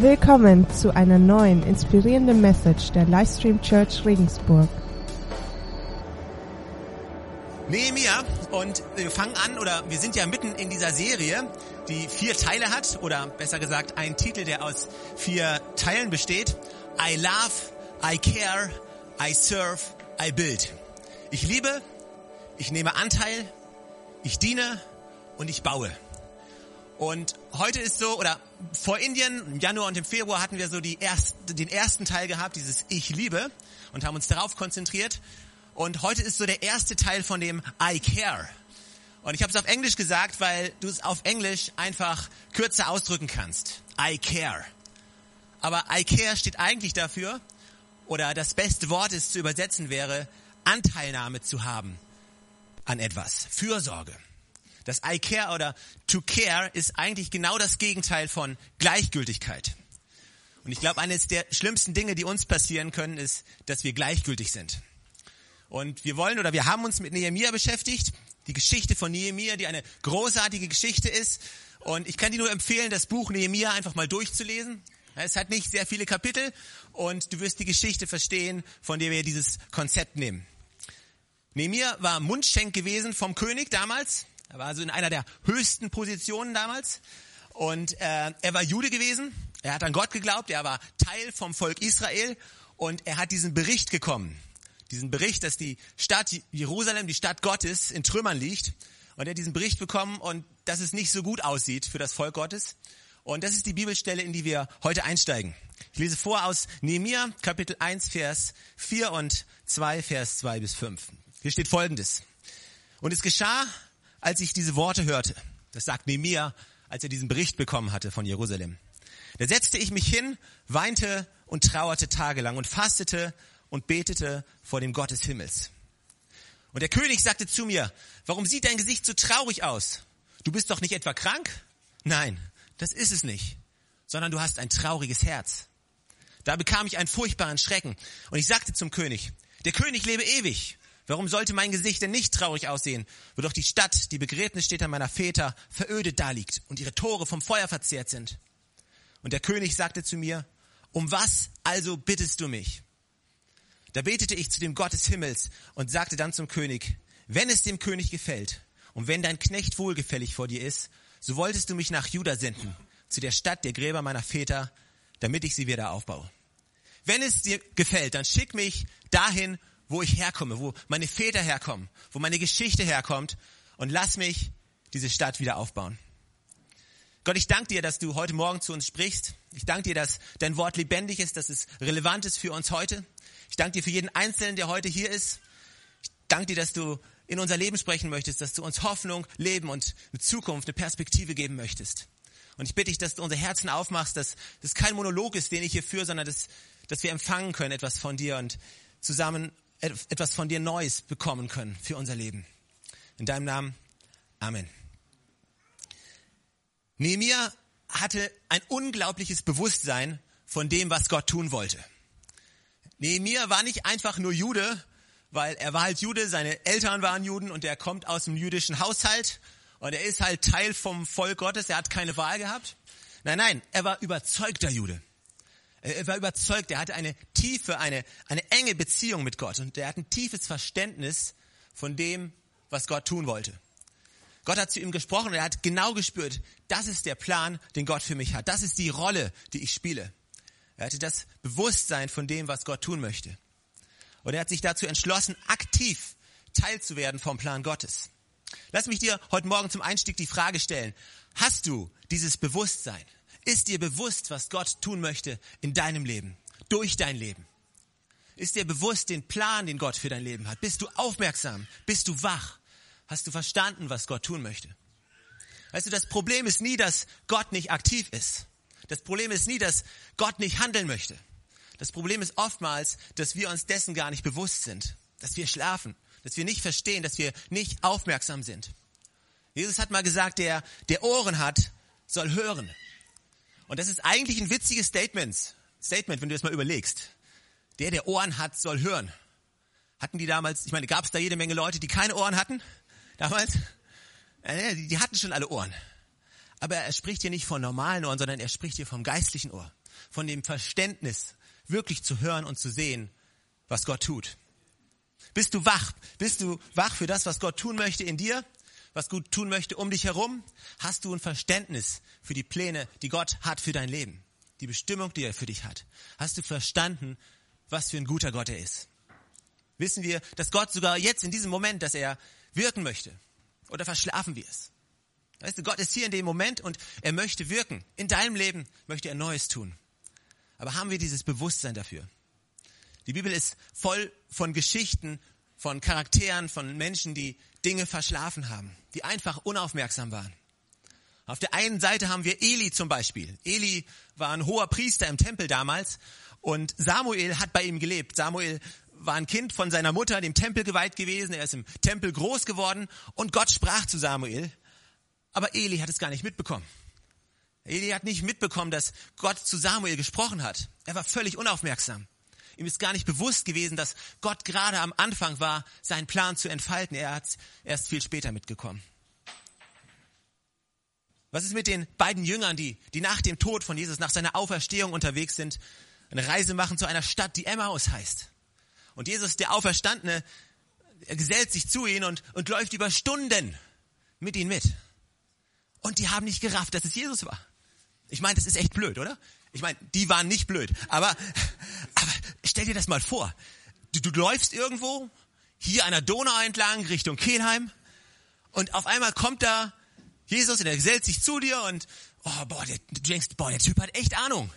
Willkommen zu einer neuen inspirierenden Message der Livestream Church Regensburg. Nehemiah und wir fangen an oder wir sind ja mitten in dieser Serie, die vier Teile hat oder besser gesagt einen Titel, der aus vier Teilen besteht. I love, I care, I serve, I build. Ich liebe, ich nehme Anteil, ich diene und ich baue. Und heute ist so, oder vor Indien, im Januar und im Februar hatten wir so die erst, den ersten Teil gehabt, dieses Ich liebe, und haben uns darauf konzentriert. Und heute ist so der erste Teil von dem I care. Und ich habe es auf Englisch gesagt, weil du es auf Englisch einfach kürzer ausdrücken kannst. I care. Aber I care steht eigentlich dafür, oder das beste Wort ist zu übersetzen wäre, Anteilnahme zu haben an etwas. Fürsorge. Das I care oder to care ist eigentlich genau das Gegenteil von Gleichgültigkeit. Und ich glaube, eines der schlimmsten Dinge, die uns passieren können, ist, dass wir gleichgültig sind. Und wir wollen oder wir haben uns mit Nehemiah beschäftigt, die Geschichte von Nehemiah, die eine großartige Geschichte ist. Und ich kann dir nur empfehlen, das Buch Nehemiah einfach mal durchzulesen. Es hat nicht sehr viele Kapitel und du wirst die Geschichte verstehen, von der wir dieses Konzept nehmen. Nehemiah war Mundschenk gewesen vom König damals. Er war also in einer der höchsten Positionen damals. Und äh, er war Jude gewesen. Er hat an Gott geglaubt. Er war Teil vom Volk Israel. Und er hat diesen Bericht gekommen. Diesen Bericht, dass die Stadt Jerusalem, die Stadt Gottes, in Trümmern liegt. Und er hat diesen Bericht bekommen und dass es nicht so gut aussieht für das Volk Gottes. Und das ist die Bibelstelle, in die wir heute einsteigen. Ich lese vor aus Nehemiah, Kapitel 1, Vers 4 und 2, Vers 2 bis 5. Hier steht Folgendes. Und es geschah, als ich diese Worte hörte, das sagt Nehemiah, als er diesen Bericht bekommen hatte von Jerusalem. Da setzte ich mich hin, weinte und trauerte tagelang und fastete und betete vor dem Gott des Himmels. Und der König sagte zu mir, warum sieht dein Gesicht so traurig aus? Du bist doch nicht etwa krank? Nein, das ist es nicht, sondern du hast ein trauriges Herz. Da bekam ich einen furchtbaren Schrecken und ich sagte zum König, der König lebe ewig. Warum sollte mein Gesicht denn nicht traurig aussehen, wo doch die Stadt, die Begräbnisstätte meiner Väter, verödet daliegt und ihre Tore vom Feuer verzehrt sind? Und der König sagte zu mir, um was also bittest du mich? Da betete ich zu dem Gott des Himmels und sagte dann zum König, wenn es dem König gefällt und wenn dein Knecht wohlgefällig vor dir ist, so wolltest du mich nach Juda senden, zu der Stadt der Gräber meiner Väter, damit ich sie wieder aufbaue. Wenn es dir gefällt, dann schick mich dahin, wo ich herkomme, wo meine Väter herkommen, wo meine Geschichte herkommt und lass mich diese Stadt wieder aufbauen. Gott, ich danke dir, dass du heute Morgen zu uns sprichst. Ich danke dir, dass dein Wort lebendig ist, dass es relevant ist für uns heute. Ich danke dir für jeden Einzelnen, der heute hier ist. Ich danke dir, dass du in unser Leben sprechen möchtest, dass du uns Hoffnung, Leben und eine Zukunft, eine Perspektive geben möchtest. Und ich bitte dich, dass du unser Herzen aufmachst, dass das kein Monolog ist, den ich hier führe, sondern dass, dass wir empfangen können etwas von dir und zusammen etwas von dir Neues bekommen können für unser Leben. In deinem Namen. Amen. Nehemiah hatte ein unglaubliches Bewusstsein von dem, was Gott tun wollte. Nehemiah war nicht einfach nur Jude, weil er war halt Jude, seine Eltern waren Juden und er kommt aus dem jüdischen Haushalt und er ist halt Teil vom Volk Gottes, er hat keine Wahl gehabt. Nein, nein, er war überzeugter Jude. Er war überzeugt, er hatte eine tiefe, eine, eine enge Beziehung mit Gott und er hat ein tiefes Verständnis von dem, was Gott tun wollte. Gott hat zu ihm gesprochen und er hat genau gespürt, das ist der Plan, den Gott für mich hat. Das ist die Rolle, die ich spiele. Er hatte das Bewusstsein von dem, was Gott tun möchte. Und er hat sich dazu entschlossen, aktiv teilzuwerden vom Plan Gottes. Lass mich dir heute Morgen zum Einstieg die Frage stellen. Hast du dieses Bewusstsein? Ist dir bewusst, was Gott tun möchte in deinem Leben, durch dein Leben? Ist dir bewusst den Plan, den Gott für dein Leben hat? Bist du aufmerksam? Bist du wach? Hast du verstanden, was Gott tun möchte? Weißt du, das Problem ist nie, dass Gott nicht aktiv ist. Das Problem ist nie, dass Gott nicht handeln möchte. Das Problem ist oftmals, dass wir uns dessen gar nicht bewusst sind, dass wir schlafen, dass wir nicht verstehen, dass wir nicht aufmerksam sind. Jesus hat mal gesagt, der, der Ohren hat, soll hören. Und das ist eigentlich ein witziges Statement, Statement, wenn du das mal überlegst. Der, der Ohren hat, soll hören. Hatten die damals, ich meine, gab es da jede Menge Leute, die keine Ohren hatten? Damals? Ja, die hatten schon alle Ohren. Aber er spricht hier nicht von normalen Ohren, sondern er spricht hier vom geistlichen Ohr. von dem Verständnis, wirklich zu hören und zu sehen, was Gott tut. Bist du wach? Bist du wach für das, was Gott tun möchte in dir? Was Gott tun möchte um dich herum? Hast du ein Verständnis für die Pläne, die Gott hat für dein Leben? Die Bestimmung, die er für dich hat? Hast du verstanden, was für ein guter Gott er ist? Wissen wir, dass Gott sogar jetzt in diesem Moment, dass er wirken möchte? Oder verschlafen wir es? Weißt du, Gott ist hier in dem Moment und er möchte wirken. In deinem Leben möchte er Neues tun. Aber haben wir dieses Bewusstsein dafür? Die Bibel ist voll von Geschichten, von Charakteren, von Menschen, die Dinge verschlafen haben, die einfach unaufmerksam waren. Auf der einen Seite haben wir Eli zum Beispiel. Eli war ein hoher Priester im Tempel damals und Samuel hat bei ihm gelebt. Samuel war ein Kind von seiner Mutter, dem Tempel geweiht gewesen. Er ist im Tempel groß geworden und Gott sprach zu Samuel. Aber Eli hat es gar nicht mitbekommen. Eli hat nicht mitbekommen, dass Gott zu Samuel gesprochen hat. Er war völlig unaufmerksam. Ihm ist gar nicht bewusst gewesen, dass Gott gerade am Anfang war, seinen Plan zu entfalten. Er hat erst viel später mitgekommen. Was ist mit den beiden Jüngern, die, die nach dem Tod von Jesus, nach seiner Auferstehung unterwegs sind, eine Reise machen zu einer Stadt, die Emmaus heißt? Und Jesus, der Auferstandene, er gesellt sich zu ihnen und, und läuft über Stunden mit ihnen mit. Und die haben nicht gerafft, dass es Jesus war. Ich meine, das ist echt blöd, oder? Ich meine, die waren nicht blöd. Aber, aber stell dir das mal vor. Du, du läufst irgendwo, hier an der Donau entlang, Richtung Kelheim. Und auf einmal kommt da Jesus und er gesellt sich zu dir und, oh, boah, der, du denkst, boah, der Typ hat echt Ahnung.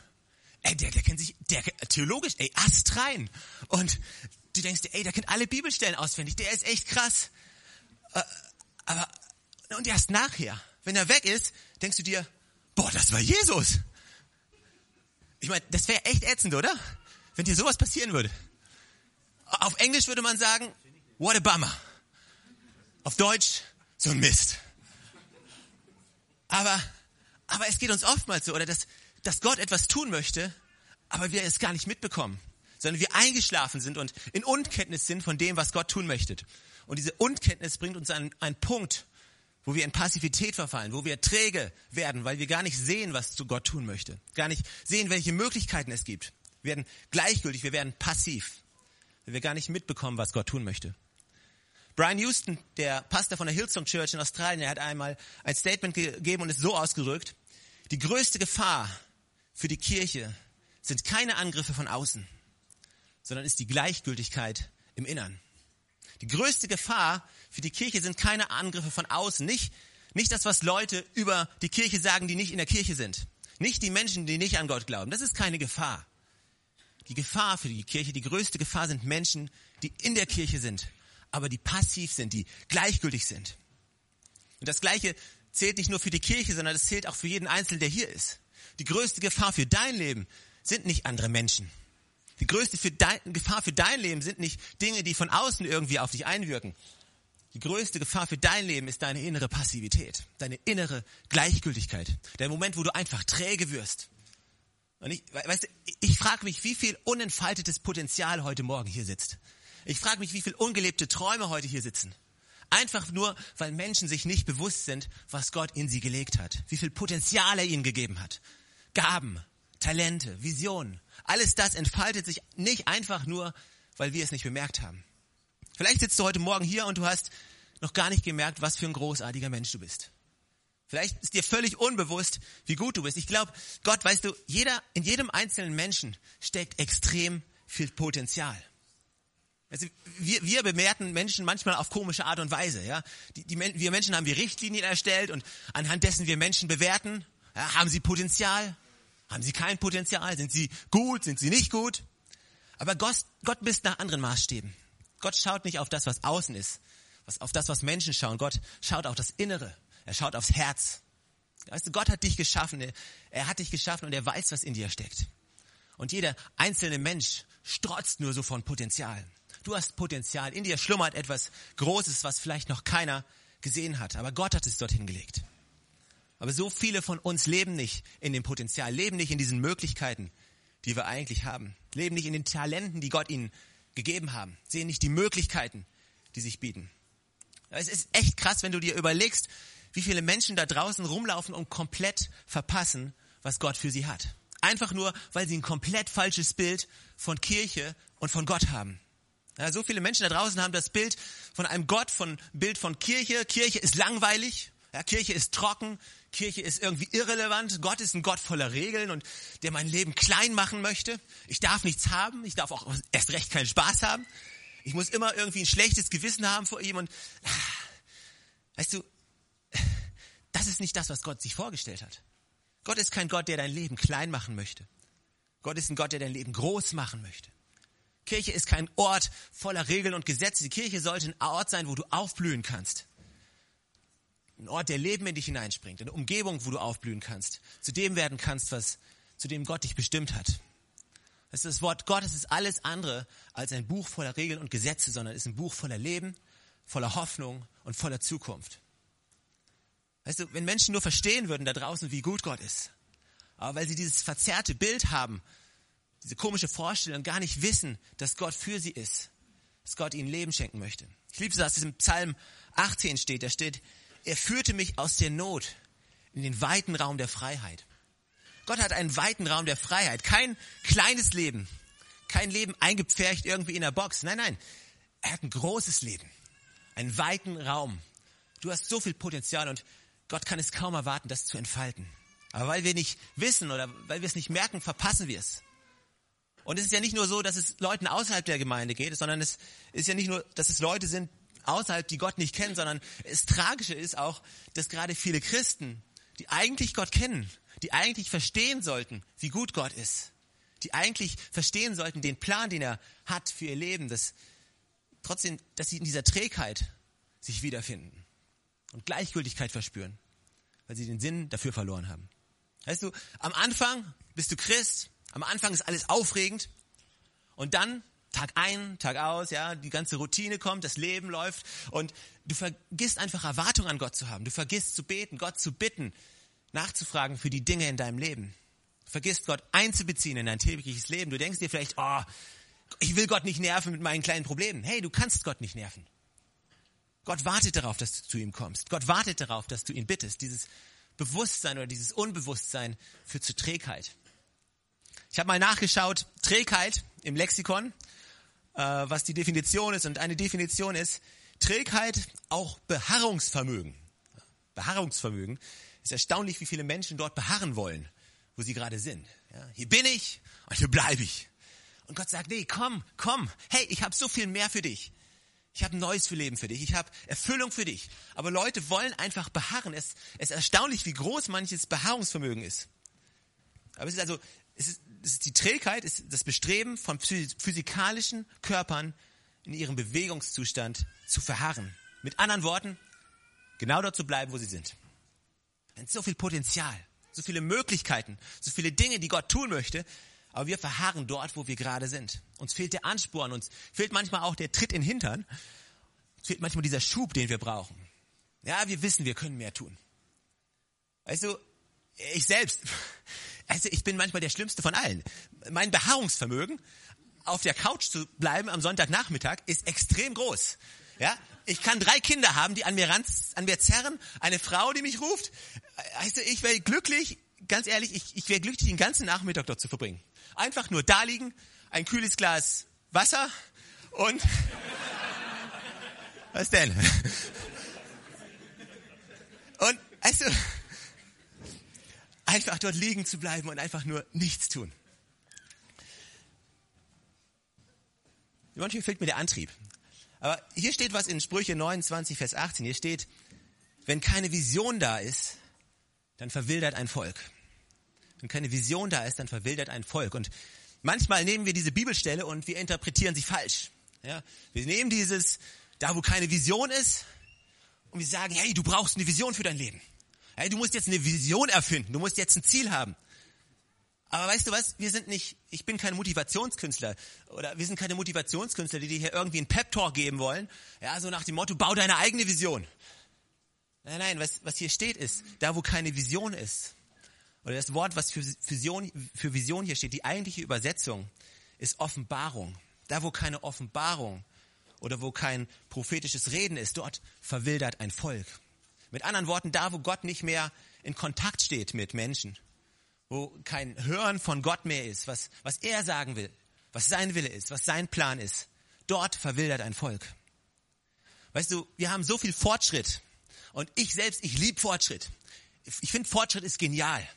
Ey, der, der kennt sich, der, theologisch, ey, astrein. Und du denkst dir, ey, der kennt alle Bibelstellen auswendig, der ist echt krass. Äh, aber, und erst nachher, wenn er weg ist, denkst du dir, boah, das war Jesus. Ich meine, das wäre echt ätzend, oder? Wenn dir sowas passieren würde. Auf Englisch würde man sagen, what a bummer. Auf Deutsch, so ein Mist. Aber, aber es geht uns oftmals so, oder dass, dass Gott etwas tun möchte, aber wir es gar nicht mitbekommen, sondern wir eingeschlafen sind und in Unkenntnis sind von dem, was Gott tun möchte. Und diese Unkenntnis bringt uns an einen Punkt, wo wir in Passivität verfallen, wo wir träge werden, weil wir gar nicht sehen, was zu Gott tun möchte, gar nicht sehen, welche Möglichkeiten es gibt. Wir werden gleichgültig, wir werden passiv, weil wir gar nicht mitbekommen, was Gott tun möchte. Brian Houston, der Pastor von der Hillsong Church in Australien, er hat einmal ein Statement gegeben und ist so ausgedrückt, die größte Gefahr für die Kirche sind keine Angriffe von außen, sondern ist die Gleichgültigkeit im Innern. Die größte Gefahr für die Kirche sind keine Angriffe von außen, nicht, nicht das, was Leute über die Kirche sagen, die nicht in der Kirche sind. Nicht die Menschen, die nicht an Gott glauben. Das ist keine Gefahr. Die Gefahr für die Kirche, die größte Gefahr sind Menschen, die in der Kirche sind, aber die passiv sind, die gleichgültig sind. Und das Gleiche zählt nicht nur für die Kirche, sondern das zählt auch für jeden Einzelnen, der hier ist. Die größte Gefahr für dein Leben sind nicht andere Menschen. Die größte für dein, Gefahr für dein Leben sind nicht Dinge, die von außen irgendwie auf dich einwirken. Die größte Gefahr für dein Leben ist deine innere Passivität, deine innere Gleichgültigkeit. Der Moment, wo du einfach träge wirst. Und ich, weißt du, ich frage mich, wie viel unentfaltetes Potenzial heute Morgen hier sitzt. Ich frage mich, wie viel ungelebte Träume heute hier sitzen. Einfach nur, weil Menschen sich nicht bewusst sind, was Gott in sie gelegt hat. Wie viel Potenzial er ihnen gegeben hat. Gaben, Talente, Visionen. Alles das entfaltet sich nicht einfach nur, weil wir es nicht bemerkt haben. Vielleicht sitzt du heute Morgen hier und du hast noch gar nicht gemerkt, was für ein großartiger Mensch du bist. Vielleicht ist dir völlig unbewusst, wie gut du bist. Ich glaube, Gott, weißt du, jeder, in jedem einzelnen Menschen steckt extrem viel Potenzial. Also wir, wir bewerten Menschen manchmal auf komische Art und Weise. Ja? Die, die, wir Menschen haben die Richtlinien erstellt und anhand dessen wir Menschen bewerten. Ja, haben sie Potenzial? Haben sie kein Potenzial? Sind sie gut? Sind sie nicht gut? Aber Gott, Gott misst nach anderen Maßstäben. Gott schaut nicht auf das, was außen ist, was, auf das, was Menschen schauen. Gott schaut auf das Innere. Er schaut aufs Herz. Weißt du, Gott hat dich geschaffen. Er, er hat dich geschaffen und er weiß, was in dir steckt. Und jeder einzelne Mensch strotzt nur so von Potenzial. Du hast Potenzial. In dir schlummert etwas Großes, was vielleicht noch keiner gesehen hat. Aber Gott hat es dorthin gelegt. Aber so viele von uns leben nicht in dem Potenzial, leben nicht in diesen Möglichkeiten, die wir eigentlich haben, leben nicht in den Talenten, die Gott ihnen gegeben haben, sehen nicht die Möglichkeiten, die sich bieten. Es ist echt krass, wenn du dir überlegst, wie viele Menschen da draußen rumlaufen und komplett verpassen, was Gott für sie hat. Einfach nur, weil sie ein komplett falsches Bild von Kirche und von Gott haben. Ja, so viele Menschen da draußen haben das Bild von einem Gott, von Bild von Kirche. Kirche ist langweilig. Ja, Kirche ist trocken. Kirche ist irgendwie irrelevant. Gott ist ein Gott voller Regeln und der mein Leben klein machen möchte. Ich darf nichts haben. Ich darf auch erst recht keinen Spaß haben. Ich muss immer irgendwie ein schlechtes Gewissen haben vor ihm und, ah, weißt du, das ist nicht das, was Gott sich vorgestellt hat. Gott ist kein Gott, der dein Leben klein machen möchte. Gott ist ein Gott, der dein Leben groß machen möchte. Kirche ist kein Ort voller Regeln und Gesetze. Die Kirche sollte ein Ort sein, wo du aufblühen kannst. Ein Ort, der Leben in dich hineinspringt. Eine Umgebung, wo du aufblühen kannst. Zu dem werden kannst, was, zu dem Gott dich bestimmt hat. Das, das Wort Gottes ist alles andere als ein Buch voller Regeln und Gesetze, sondern ist ein Buch voller Leben, voller Hoffnung und voller Zukunft. Weißt du, wenn Menschen nur verstehen würden da draußen, wie gut Gott ist, aber weil sie dieses verzerrte Bild haben, diese komische Vorstellung, gar nicht wissen, dass Gott für sie ist, dass Gott ihnen Leben schenken möchte. Ich liebe es, dass es im Psalm 18 steht, da steht, er führte mich aus der Not in den weiten Raum der Freiheit. Gott hat einen weiten Raum der Freiheit, kein kleines Leben, kein Leben eingepfercht irgendwie in der Box. Nein, nein, er hat ein großes Leben, einen weiten Raum. Du hast so viel Potenzial und Gott kann es kaum erwarten, das zu entfalten. Aber weil wir nicht wissen oder weil wir es nicht merken, verpassen wir es. Und es ist ja nicht nur so, dass es Leuten außerhalb der Gemeinde geht, sondern es ist ja nicht nur, dass es Leute sind außerhalb, die Gott nicht kennen, sondern das Tragische ist auch, dass gerade viele Christen, die eigentlich Gott kennen, die eigentlich verstehen sollten, wie gut Gott ist, die eigentlich verstehen sollten den Plan, den er hat für ihr Leben, dass trotzdem, dass sie in dieser Trägheit sich wiederfinden und Gleichgültigkeit verspüren, weil sie den Sinn dafür verloren haben. Weißt du, am Anfang bist du Christ, am Anfang ist alles aufregend und dann Tag ein, Tag aus, ja, die ganze Routine kommt, das Leben läuft und du vergisst einfach Erwartungen an Gott zu haben. Du vergisst zu beten, Gott zu bitten, nachzufragen für die Dinge in deinem Leben. Du vergisst Gott einzubeziehen in dein tägliches Leben. Du denkst dir vielleicht, oh, ich will Gott nicht nerven mit meinen kleinen Problemen. Hey, du kannst Gott nicht nerven. Gott wartet darauf, dass du zu ihm kommst. Gott wartet darauf, dass du ihn bittest. Dieses Bewusstsein oder dieses Unbewusstsein führt zu Trägheit. Ich habe mal nachgeschaut, Trägheit im Lexikon, äh, was die Definition ist. Und eine Definition ist Trägheit, auch Beharrungsvermögen. Beharrungsvermögen. Ist erstaunlich, wie viele Menschen dort beharren wollen, wo sie gerade sind. Ja, hier bin ich und hier bleibe ich. Und Gott sagt, nee, komm, komm, hey, ich habe so viel mehr für dich. Ich habe neues Leben für dich. Ich habe Erfüllung für dich. Aber Leute wollen einfach beharren. Es, es ist erstaunlich, wie groß manches Beharrungsvermögen ist. Aber es ist also, es ist, es ist die Trägheit, es ist das Bestreben von physikalischen Körpern in ihrem Bewegungszustand zu verharren. Mit anderen Worten, genau dort zu bleiben, wo sie sind. Es so viel Potenzial, so viele Möglichkeiten, so viele Dinge, die Gott tun möchte, aber wir verharren dort, wo wir gerade sind. Uns fehlt der Ansporn, uns fehlt manchmal auch der Tritt in den Hintern. Uns fehlt manchmal dieser Schub, den wir brauchen. Ja, wir wissen, wir können mehr tun. Weißt du, ich selbst, also ich bin manchmal der Schlimmste von allen. Mein Beharrungsvermögen, auf der Couch zu bleiben am Sonntagnachmittag, ist extrem groß. Ja, ich kann drei Kinder haben, die an mir, ranz, an mir zerren, eine Frau, die mich ruft. Also ich wäre glücklich, ganz ehrlich, ich, ich wäre glücklich, den ganzen Nachmittag dort zu verbringen. Einfach nur da liegen, ein kühles Glas Wasser und was denn? Und also einfach dort liegen zu bleiben und einfach nur nichts tun. Manchmal fehlt mir der Antrieb. Aber hier steht was in Sprüche 29, Vers 18. Hier steht, wenn keine Vision da ist, dann verwildert ein Volk. Wenn keine Vision da ist, dann verwildert ein Volk. Und manchmal nehmen wir diese Bibelstelle und wir interpretieren sie falsch. Ja, wir nehmen dieses, da wo keine Vision ist, und wir sagen, hey, du brauchst eine Vision für dein Leben. Hey, du musst jetzt eine Vision erfinden, du musst jetzt ein Ziel haben. Aber weißt du was, wir sind nicht, ich bin kein Motivationskünstler oder wir sind keine Motivationskünstler, die dir hier irgendwie einen Pep-Talk geben wollen. Ja, so nach dem Motto, bau deine eigene Vision. Nein, nein, was, was hier steht ist, da wo keine Vision ist, oder das Wort, was für Vision, für Vision hier steht, die eigentliche Übersetzung ist Offenbarung. Da, wo keine Offenbarung oder wo kein prophetisches Reden ist, dort verwildert ein Volk. Mit anderen Worten, da, wo Gott nicht mehr in Kontakt steht mit Menschen, wo kein Hören von Gott mehr ist, was, was er sagen will, was sein Wille ist, was sein Plan ist, dort verwildert ein Volk. Weißt du, wir haben so viel Fortschritt und ich selbst, ich liebe Fortschritt. Ich finde Fortschritt ist genial.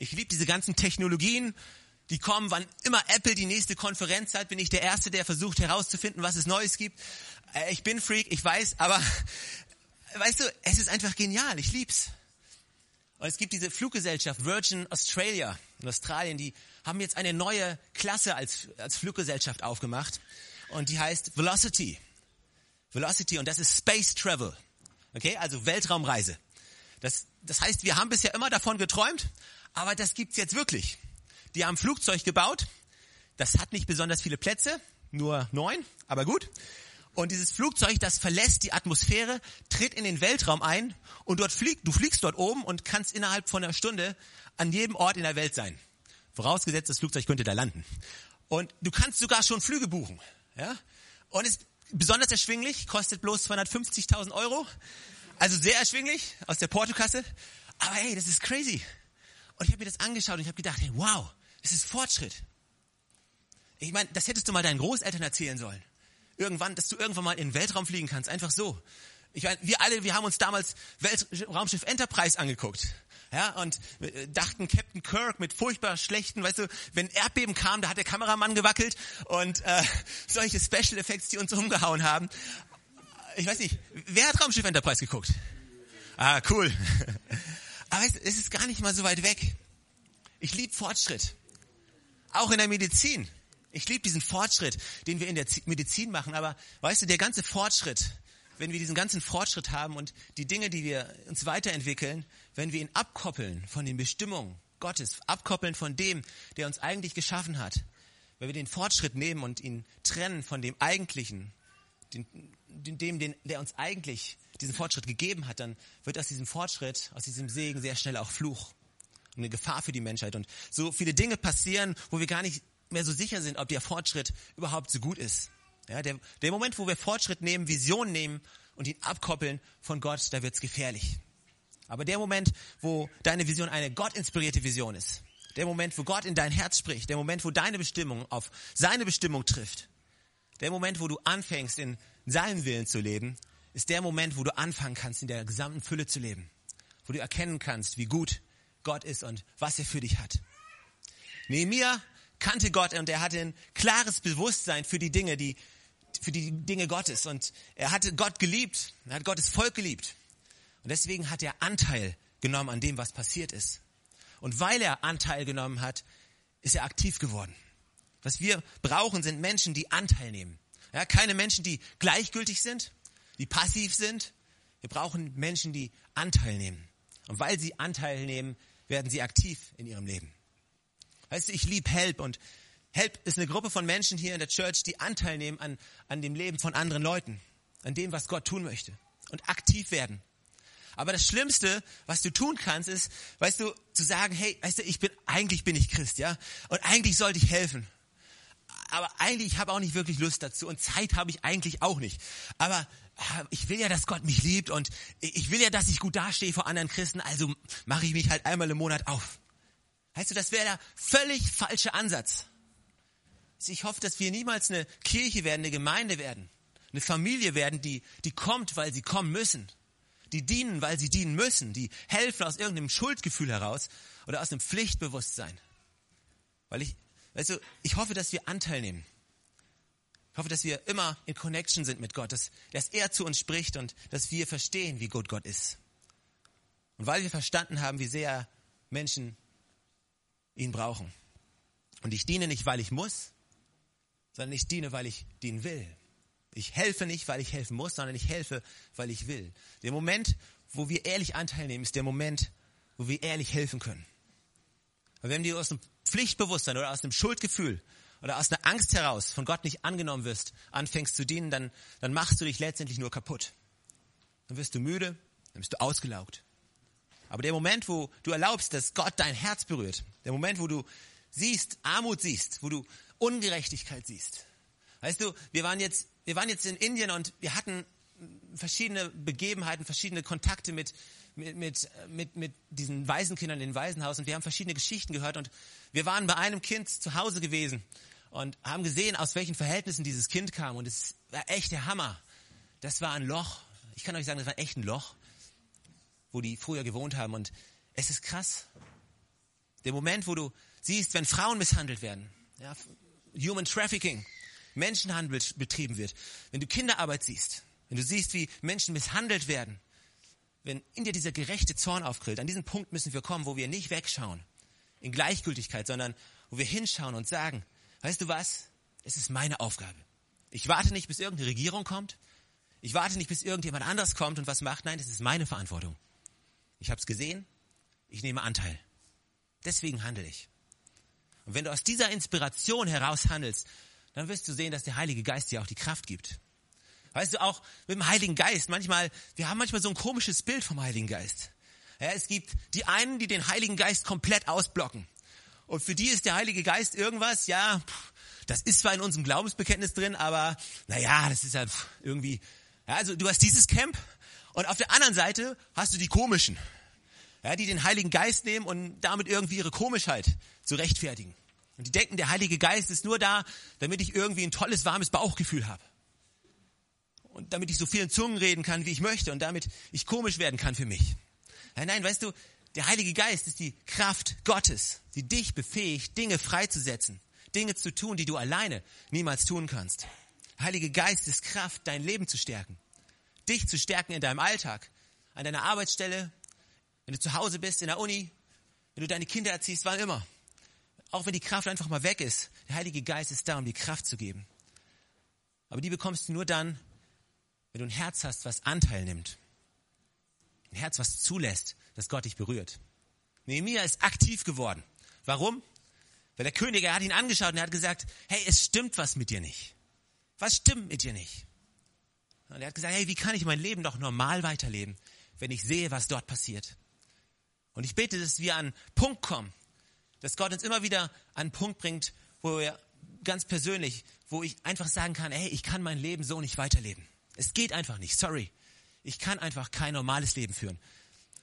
Ich liebe diese ganzen Technologien, die kommen, wann immer Apple die nächste Konferenz hat, bin ich der Erste, der versucht herauszufinden, was es Neues gibt. Äh, ich bin Freak, ich weiß, aber weißt du, es ist einfach genial, ich lieb's. Und es gibt diese Fluggesellschaft Virgin Australia in Australien, die haben jetzt eine neue Klasse als, als Fluggesellschaft aufgemacht und die heißt Velocity. Velocity und das ist Space Travel. Okay, also Weltraumreise. Das, das heißt, wir haben bisher immer davon geträumt, aber das gibt's jetzt wirklich. Die haben Flugzeug gebaut. Das hat nicht besonders viele Plätze, nur neun, aber gut. Und dieses Flugzeug, das verlässt die Atmosphäre, tritt in den Weltraum ein und dort fliegt, du fliegst dort oben und kannst innerhalb von einer Stunde an jedem Ort in der Welt sein. Vorausgesetzt, das Flugzeug könnte da landen. Und du kannst sogar schon Flüge buchen. Ja? Und ist besonders erschwinglich, kostet bloß 250.000 Euro. Also sehr erschwinglich aus der Portokasse. Aber hey, das ist crazy. Und ich habe mir das angeschaut und ich habe gedacht, hey, wow, das ist Fortschritt. Ich meine, das hättest du mal deinen Großeltern erzählen sollen irgendwann, dass du irgendwann mal in den Weltraum fliegen kannst, einfach so. Ich meine, wir alle, wir haben uns damals Weltraumschiff Enterprise angeguckt. Ja, und äh, dachten Captain Kirk mit furchtbar schlechten, weißt du, wenn Erdbeben kam, da hat der Kameramann gewackelt und äh, solche Special Effects, die uns umgehauen haben. Ich weiß nicht, wer hat Raumschiff Enterprise geguckt? Ah, cool. Aber es, es ist gar nicht mal so weit weg. Ich liebe Fortschritt. Auch in der Medizin. Ich liebe diesen Fortschritt, den wir in der Medizin machen, aber weißt du, der ganze Fortschritt, wenn wir diesen ganzen Fortschritt haben und die Dinge, die wir uns weiterentwickeln, wenn wir ihn abkoppeln von den Bestimmungen Gottes, abkoppeln von dem, der uns eigentlich geschaffen hat, wenn wir den Fortschritt nehmen und ihn trennen von dem Eigentlichen, dem, den, der uns eigentlich diesen Fortschritt gegeben hat, dann wird aus diesem Fortschritt, aus diesem Segen sehr schnell auch Fluch und eine Gefahr für die Menschheit. Und so viele Dinge passieren, wo wir gar nicht mehr so sicher sind, ob der Fortschritt überhaupt so gut ist. Ja, der, der Moment, wo wir Fortschritt nehmen, Vision nehmen und ihn abkoppeln von Gott, da wird's gefährlich. Aber der Moment, wo deine Vision eine Gott-inspirierte Vision ist, der Moment, wo Gott in dein Herz spricht, der Moment, wo deine Bestimmung auf seine Bestimmung trifft, der Moment, wo du anfängst, in seinem Willen zu leben, ist der Moment, wo du anfangen kannst, in der gesamten Fülle zu leben, wo du erkennen kannst, wie gut Gott ist und was er für dich hat. Nehemiah kannte Gott und er hatte ein klares Bewusstsein für die Dinge, die, für die Dinge Gottes. Und er hatte Gott geliebt. Er hat Gottes Volk geliebt. Und deswegen hat er Anteil genommen an dem, was passiert ist. Und weil er Anteil genommen hat, ist er aktiv geworden. Was wir brauchen, sind Menschen, die Anteil nehmen. Ja, keine Menschen, die gleichgültig sind, die passiv sind. Wir brauchen Menschen, die Anteil nehmen. Und weil sie Anteil nehmen, werden sie aktiv in ihrem Leben. Weißt du, ich liebe Help und Help ist eine Gruppe von Menschen hier in der Church, die Anteil nehmen an, an dem Leben von anderen Leuten, an dem, was Gott tun möchte und aktiv werden. Aber das Schlimmste, was du tun kannst, ist, weißt du, zu sagen, hey, weißt du, ich bin, eigentlich bin ich Christ, ja, und eigentlich sollte ich helfen. Aber eigentlich, ich habe auch nicht wirklich Lust dazu und Zeit habe ich eigentlich auch nicht. Aber ich will ja, dass Gott mich liebt und ich will ja, dass ich gut dastehe vor anderen Christen, also mache ich mich halt einmal im Monat auf. Weißt du, das wäre der völlig falsche Ansatz. Ich hoffe, dass wir niemals eine Kirche werden, eine Gemeinde werden, eine Familie werden, die, die kommt, weil sie kommen müssen. Die dienen, weil sie dienen müssen. Die helfen aus irgendeinem Schuldgefühl heraus oder aus einem Pflichtbewusstsein. Weil ich, weißt du, ich hoffe, dass wir Anteil nehmen. Ich hoffe, dass wir immer in Connection sind mit Gott, dass, dass er zu uns spricht und dass wir verstehen, wie gut Gott ist. Und weil wir verstanden haben, wie sehr Menschen ihn brauchen. Und ich diene nicht, weil ich muss, sondern ich diene, weil ich dienen will. Ich helfe nicht, weil ich helfen muss, sondern ich helfe, weil ich will. Der Moment, wo wir ehrlich Anteil nehmen, ist der Moment, wo wir ehrlich helfen können. Weil wenn du aus einem Pflichtbewusstsein oder aus einem Schuldgefühl oder aus einer Angst heraus von Gott nicht angenommen wirst, anfängst zu dienen, dann, dann machst du dich letztendlich nur kaputt. Dann wirst du müde, dann bist du ausgelaugt. Aber der Moment, wo du erlaubst, dass Gott dein Herz berührt, der Moment, wo du siehst, Armut siehst, wo du Ungerechtigkeit siehst. Weißt du, wir waren jetzt, wir waren jetzt in Indien und wir hatten verschiedene Begebenheiten, verschiedene Kontakte mit, mit, mit, mit, mit diesen Waisenkindern in den Waisenhaus und wir haben verschiedene Geschichten gehört und wir waren bei einem Kind zu Hause gewesen und haben gesehen, aus welchen Verhältnissen dieses Kind kam und es war echt der Hammer. Das war ein Loch. Ich kann euch sagen, das war echt ein Loch, wo die früher gewohnt haben und es ist krass. Der Moment, wo du siehst, wenn Frauen misshandelt werden, ja, Human Trafficking, Menschenhandel betrieben wird, wenn du Kinderarbeit siehst, wenn du siehst, wie Menschen misshandelt werden, wenn in dir dieser gerechte Zorn aufgrillt, an diesen Punkt müssen wir kommen, wo wir nicht wegschauen in Gleichgültigkeit, sondern wo wir hinschauen und sagen, weißt du was, es ist meine Aufgabe. Ich warte nicht, bis irgendeine Regierung kommt. Ich warte nicht, bis irgendjemand anders kommt und was macht. Nein, es ist meine Verantwortung. Ich habe es gesehen, ich nehme Anteil. Deswegen handle ich. Und wenn du aus dieser Inspiration heraus handelst, dann wirst du sehen, dass der Heilige Geist dir auch die Kraft gibt. Weißt du, auch mit dem Heiligen Geist, manchmal, wir haben manchmal so ein komisches Bild vom Heiligen Geist. Ja, es gibt die einen, die den Heiligen Geist komplett ausblocken. Und für die ist der Heilige Geist irgendwas, ja, das ist zwar in unserem Glaubensbekenntnis drin, aber naja, das ist ja irgendwie, ja, also du hast dieses Camp und auf der anderen Seite hast du die komischen, ja, die den Heiligen Geist nehmen und damit irgendwie ihre Komischheit zu rechtfertigen. Und die denken, der Heilige Geist ist nur da, damit ich irgendwie ein tolles, warmes Bauchgefühl habe und damit ich so vielen Zungen reden kann, wie ich möchte und damit ich komisch werden kann für mich. Nein, nein, weißt du, der Heilige Geist ist die Kraft Gottes, die dich befähigt, Dinge freizusetzen, Dinge zu tun, die du alleine niemals tun kannst. Der Heilige Geist ist Kraft, dein Leben zu stärken, dich zu stärken in deinem Alltag, an deiner Arbeitsstelle, wenn du zu Hause bist, in der Uni, wenn du deine Kinder erziehst, wann immer. Auch wenn die Kraft einfach mal weg ist, der Heilige Geist ist da, um dir Kraft zu geben. Aber die bekommst du nur dann, wenn du ein Herz hast, was Anteil nimmt. Ein Herz, was zulässt, dass Gott dich berührt. Nehemiah ist aktiv geworden. Warum? Weil der König, er hat ihn angeschaut und er hat gesagt, hey, es stimmt was mit dir nicht. Was stimmt mit dir nicht? Und er hat gesagt, hey, wie kann ich mein Leben doch normal weiterleben, wenn ich sehe, was dort passiert? Und ich bete, dass wir an einen Punkt kommen, dass Gott uns immer wieder an einen Punkt bringt, wo wir ganz persönlich, wo ich einfach sagen kann, hey, ich kann mein Leben so nicht weiterleben. Es geht einfach nicht. Sorry. Ich kann einfach kein normales Leben führen.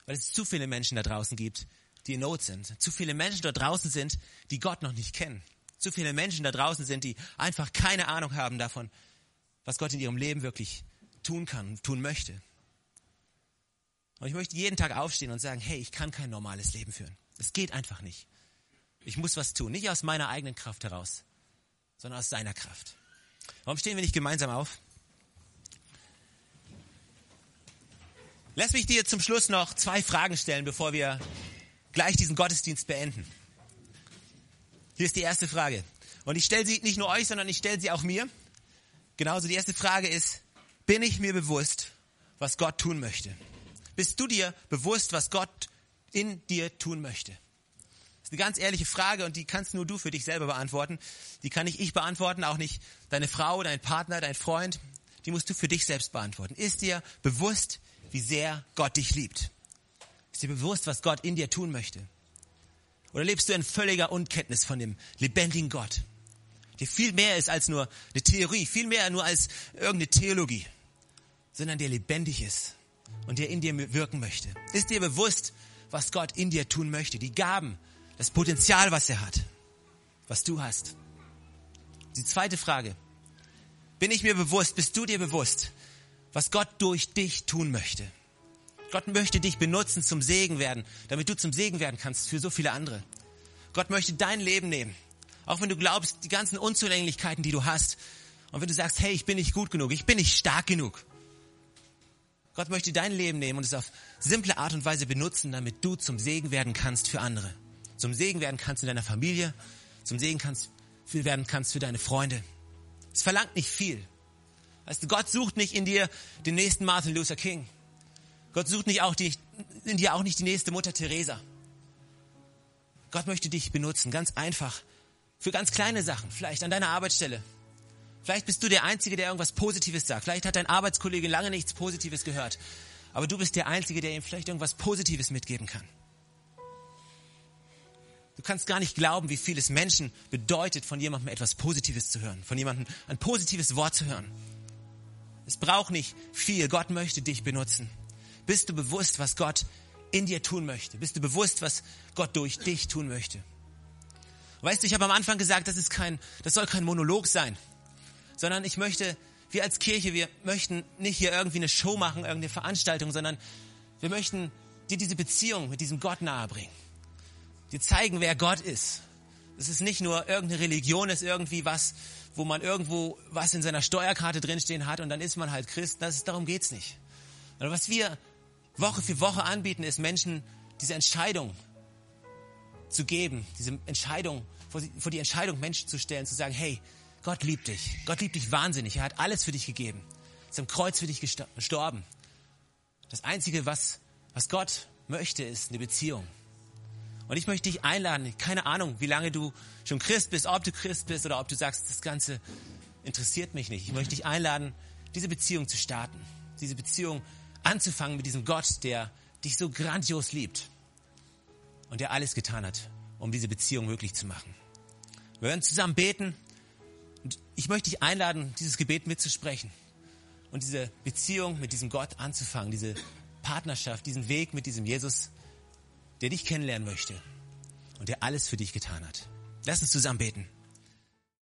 Weil es zu viele Menschen da draußen gibt, die in Not sind. Zu viele Menschen da draußen sind, die Gott noch nicht kennen. Zu viele Menschen da draußen sind, die einfach keine Ahnung haben davon, was Gott in ihrem Leben wirklich tun kann, tun möchte. Und ich möchte jeden Tag aufstehen und sagen, hey, ich kann kein normales Leben führen. Es geht einfach nicht. Ich muss was tun. Nicht aus meiner eigenen Kraft heraus, sondern aus seiner Kraft. Warum stehen wir nicht gemeinsam auf? Lass mich dir zum Schluss noch zwei Fragen stellen, bevor wir gleich diesen Gottesdienst beenden. Hier ist die erste Frage. Und ich stelle sie nicht nur euch, sondern ich stelle sie auch mir. Genauso die erste Frage ist, bin ich mir bewusst, was Gott tun möchte? Bist du dir bewusst, was Gott in dir tun möchte? Das ist eine ganz ehrliche Frage und die kannst nur du für dich selber beantworten. Die kann nicht ich beantworten, auch nicht deine Frau, dein Partner, dein Freund. Die musst du für dich selbst beantworten. Ist dir bewusst, wie sehr Gott dich liebt? Ist dir bewusst, was Gott in dir tun möchte? Oder lebst du in völliger Unkenntnis von dem lebendigen Gott, der viel mehr ist als nur eine Theorie, viel mehr nur als irgendeine Theologie, sondern der lebendig ist und der in dir wirken möchte? Ist dir bewusst, was Gott in dir tun möchte? Die Gaben, das Potenzial, was er hat, was du hast. Die zweite Frage. Bin ich mir bewusst, bist du dir bewusst, was Gott durch dich tun möchte. Gott möchte dich benutzen zum Segen werden, damit du zum Segen werden kannst für so viele andere. Gott möchte dein Leben nehmen. Auch wenn du glaubst, die ganzen Unzulänglichkeiten, die du hast. Und wenn du sagst, hey, ich bin nicht gut genug, ich bin nicht stark genug. Gott möchte dein Leben nehmen und es auf simple Art und Weise benutzen, damit du zum Segen werden kannst für andere. Zum Segen werden kannst in deiner Familie, zum Segen kannst, werden kannst für deine Freunde. Es verlangt nicht viel. Weißt Gott sucht nicht in dir den nächsten Martin Luther King. Gott sucht nicht auch die, in dir auch nicht die nächste Mutter Teresa. Gott möchte dich benutzen, ganz einfach. Für ganz kleine Sachen, vielleicht an deiner Arbeitsstelle. Vielleicht bist du der Einzige, der irgendwas Positives sagt. Vielleicht hat dein Arbeitskollege lange nichts Positives gehört. Aber du bist der Einzige, der ihm vielleicht irgendwas Positives mitgeben kann. Du kannst gar nicht glauben, wie viel es Menschen bedeutet, von jemandem etwas Positives zu hören, von jemandem ein positives Wort zu hören. Es braucht nicht viel. Gott möchte dich benutzen. Bist du bewusst, was Gott in dir tun möchte? Bist du bewusst, was Gott durch dich tun möchte? Weißt du, ich habe am Anfang gesagt, das ist kein, das soll kein Monolog sein, sondern ich möchte, wir als Kirche, wir möchten nicht hier irgendwie eine Show machen, irgendeine Veranstaltung, sondern wir möchten dir diese Beziehung mit diesem Gott nahebringen. Dir zeigen, wer Gott ist. Es ist nicht nur irgendeine Religion, es ist irgendwie was, wo man irgendwo was in seiner Steuerkarte drinstehen hat und dann ist man halt Christ. Das darum geht's nicht. Aber was wir Woche für Woche anbieten, ist Menschen diese Entscheidung zu geben, diese Entscheidung, vor die Entscheidung Menschen zu stellen, zu sagen, hey, Gott liebt dich. Gott liebt dich wahnsinnig. Er hat alles für dich gegeben. Er ist am Kreuz für dich gestorben. Das Einzige, was, was Gott möchte, ist eine Beziehung. Und ich möchte dich einladen, keine Ahnung, wie lange du schon Christ bist, ob du Christ bist oder ob du sagst, das Ganze interessiert mich nicht. Ich möchte dich einladen, diese Beziehung zu starten. Diese Beziehung anzufangen mit diesem Gott, der dich so grandios liebt und der alles getan hat, um diese Beziehung möglich zu machen. Wir werden zusammen beten und ich möchte dich einladen, dieses Gebet mitzusprechen und diese Beziehung mit diesem Gott anzufangen, diese Partnerschaft, diesen Weg mit diesem Jesus, der dich kennenlernen möchte und der alles für dich getan hat. Lass uns zusammen beten.